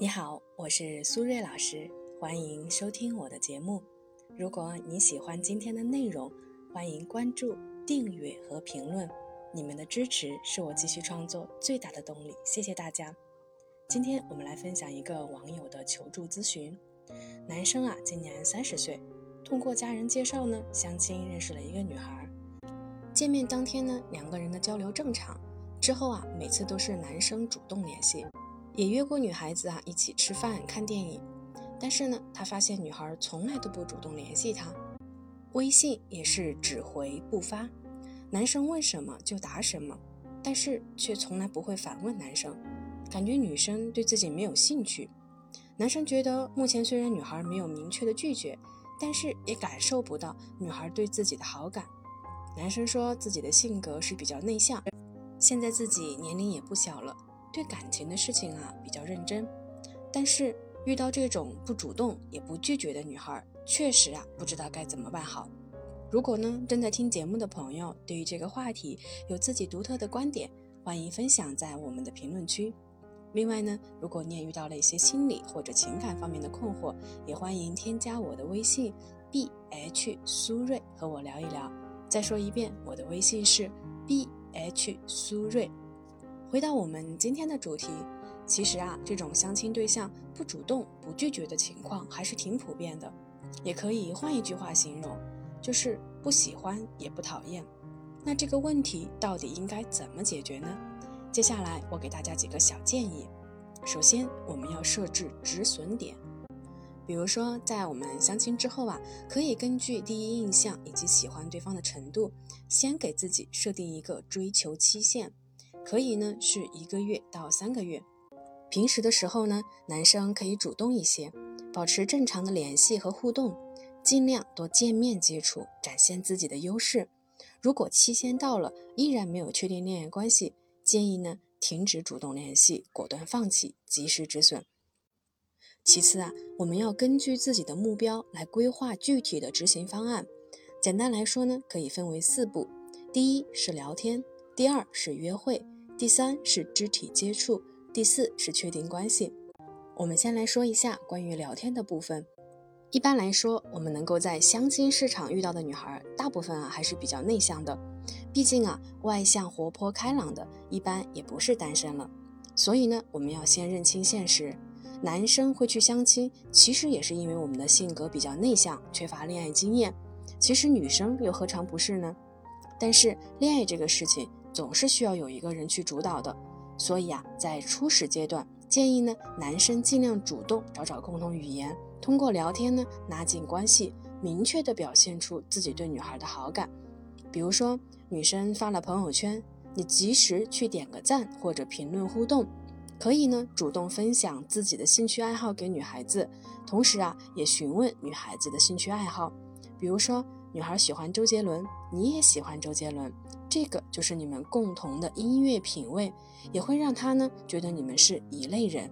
你好，我是苏瑞老师，欢迎收听我的节目。如果你喜欢今天的内容，欢迎关注、订阅和评论。你们的支持是我继续创作最大的动力，谢谢大家。今天我们来分享一个网友的求助咨询。男生啊，今年三十岁，通过家人介绍呢，相亲认识了一个女孩。见面当天呢，两个人的交流正常，之后啊，每次都是男生主动联系。也约过女孩子啊一起吃饭看电影，但是呢，他发现女孩从来都不主动联系他，微信也是只回不发，男生问什么就答什么，但是却从来不会反问男生，感觉女生对自己没有兴趣。男生觉得目前虽然女孩没有明确的拒绝，但是也感受不到女孩对自己的好感。男生说自己的性格是比较内向，现在自己年龄也不小了。对感情的事情啊比较认真，但是遇到这种不主动也不拒绝的女孩，确实啊不知道该怎么办好。如果呢正在听节目的朋友对于这个话题有自己独特的观点，欢迎分享在我们的评论区。另外呢，如果你也遇到了一些心理或者情感方面的困惑，也欢迎添加我的微信 b h 苏瑞和我聊一聊。再说一遍，我的微信是 b h 苏瑞。回到我们今天的主题，其实啊，这种相亲对象不主动、不拒绝的情况还是挺普遍的，也可以换一句话形容，就是不喜欢也不讨厌。那这个问题到底应该怎么解决呢？接下来我给大家几个小建议。首先，我们要设置止损点，比如说在我们相亲之后啊，可以根据第一印象以及喜欢对方的程度，先给自己设定一个追求期限。可以呢，是一个月到三个月。平时的时候呢，男生可以主动一些，保持正常的联系和互动，尽量多见面接触，展现自己的优势。如果期限到了依然没有确定恋爱关系，建议呢停止主动联系，果断放弃，及时止损。其次啊，我们要根据自己的目标来规划具体的执行方案。简单来说呢，可以分为四步：第一是聊天。第二是约会，第三是肢体接触，第四是确定关系。我们先来说一下关于聊天的部分。一般来说，我们能够在相亲市场遇到的女孩，大部分啊还是比较内向的。毕竟啊，外向、活泼、开朗的，一般也不是单身了。所以呢，我们要先认清现实。男生会去相亲，其实也是因为我们的性格比较内向，缺乏恋爱经验。其实女生又何尝不是呢？但是恋爱这个事情。总是需要有一个人去主导的，所以啊，在初始阶段，建议呢，男生尽量主动找找共同语言，通过聊天呢，拉近关系，明确的表现出自己对女孩的好感。比如说，女生发了朋友圈，你及时去点个赞或者评论互动，可以呢，主动分享自己的兴趣爱好给女孩子，同时啊，也询问女孩子的兴趣爱好，比如说。女孩喜欢周杰伦，你也喜欢周杰伦，这个就是你们共同的音乐品味，也会让他呢觉得你们是一类人。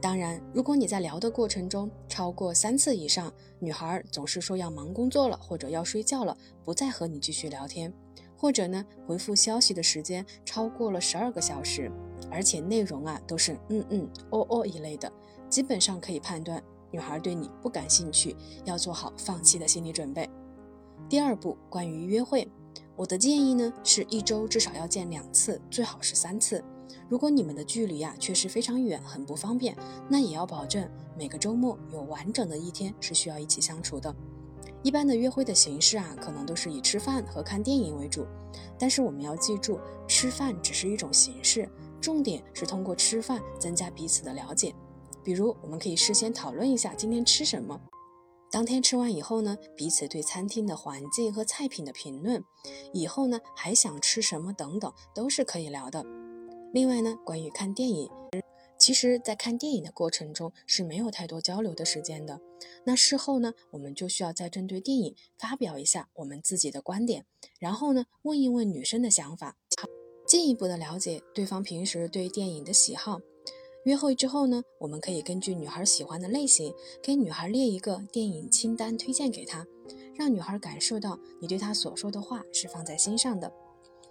当然，如果你在聊的过程中超过三次以上，女孩总是说要忙工作了或者要睡觉了，不再和你继续聊天，或者呢回复消息的时间超过了十二个小时，而且内容啊都是嗯嗯哦哦一类的，基本上可以判断。女孩对你不感兴趣，要做好放弃的心理准备。第二步，关于约会，我的建议呢是一周至少要见两次，最好是三次。如果你们的距离啊确实非常远，很不方便，那也要保证每个周末有完整的一天是需要一起相处的。一般的约会的形式啊，可能都是以吃饭和看电影为主，但是我们要记住，吃饭只是一种形式，重点是通过吃饭增加彼此的了解。比如，我们可以事先讨论一下今天吃什么。当天吃完以后呢，彼此对餐厅的环境和菜品的评论，以后呢还想吃什么等等，都是可以聊的。另外呢，关于看电影，其实，在看电影的过程中是没有太多交流的时间的。那事后呢，我们就需要再针对电影发表一下我们自己的观点，然后呢，问一问女生的想法，进一步的了解对方平时对电影的喜好。约会之后呢，我们可以根据女孩喜欢的类型，给女孩列一个电影清单，推荐给她，让女孩感受到你对她所说的话是放在心上的。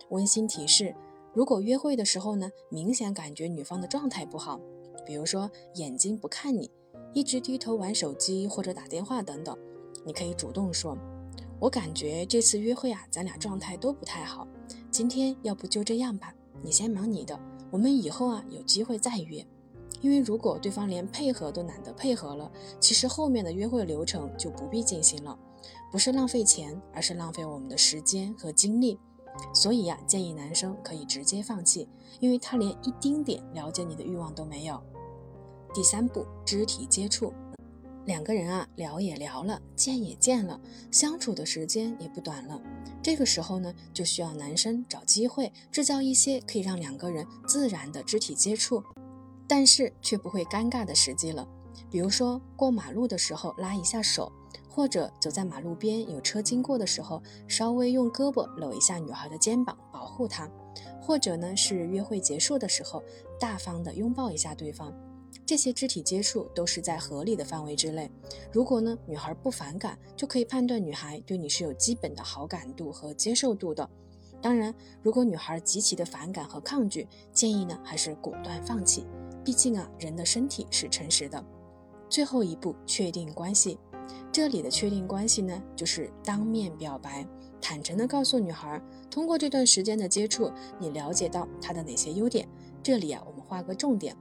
温馨提示：如果约会的时候呢，明显感觉女方的状态不好，比如说眼睛不看你，一直低头玩手机或者打电话等等，你可以主动说：“我感觉这次约会啊，咱俩状态都不太好，今天要不就这样吧，你先忙你的，我们以后啊有机会再约。”因为如果对方连配合都懒得配合了，其实后面的约会流程就不必进行了，不是浪费钱，而是浪费我们的时间和精力。所以呀，建议男生可以直接放弃，因为他连一丁点了解你的欲望都没有。第三步，肢体接触。两个人啊，聊也聊了，见也见了，相处的时间也不短了。这个时候呢，就需要男生找机会，制造一些可以让两个人自然的肢体接触。但是却不会尴尬的时机了，比如说过马路的时候拉一下手，或者走在马路边有车经过的时候，稍微用胳膊搂一下女孩的肩膀保护她，或者呢是约会结束的时候大方的拥抱一下对方，这些肢体接触都是在合理的范围之内。如果呢女孩不反感，就可以判断女孩对你是有基本的好感度和接受度的。当然，如果女孩极其的反感和抗拒，建议呢还是果断放弃。毕竟啊，人的身体是诚实的。最后一步，确定关系。这里的确定关系呢，就是当面表白，坦诚的告诉女孩，通过这段时间的接触，你了解到她的哪些优点。这里啊，我们画个重点，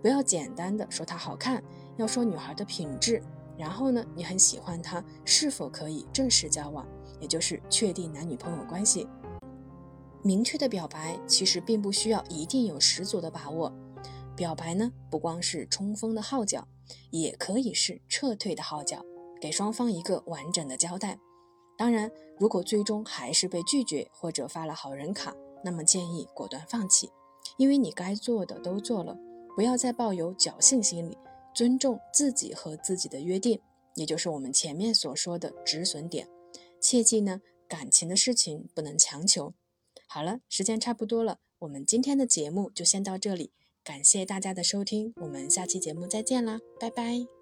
不要简单的说她好看，要说女孩的品质。然后呢，你很喜欢她，是否可以正式交往，也就是确定男女朋友关系。明确的表白其实并不需要一定有十足的把握。表白呢，不光是冲锋的号角，也可以是撤退的号角，给双方一个完整的交代。当然，如果最终还是被拒绝或者发了好人卡，那么建议果断放弃，因为你该做的都做了，不要再抱有侥幸心理，尊重自己和自己的约定，也就是我们前面所说的止损点。切记呢，感情的事情不能强求。好了，时间差不多了，我们今天的节目就先到这里。感谢大家的收听，我们下期节目再见啦，拜拜。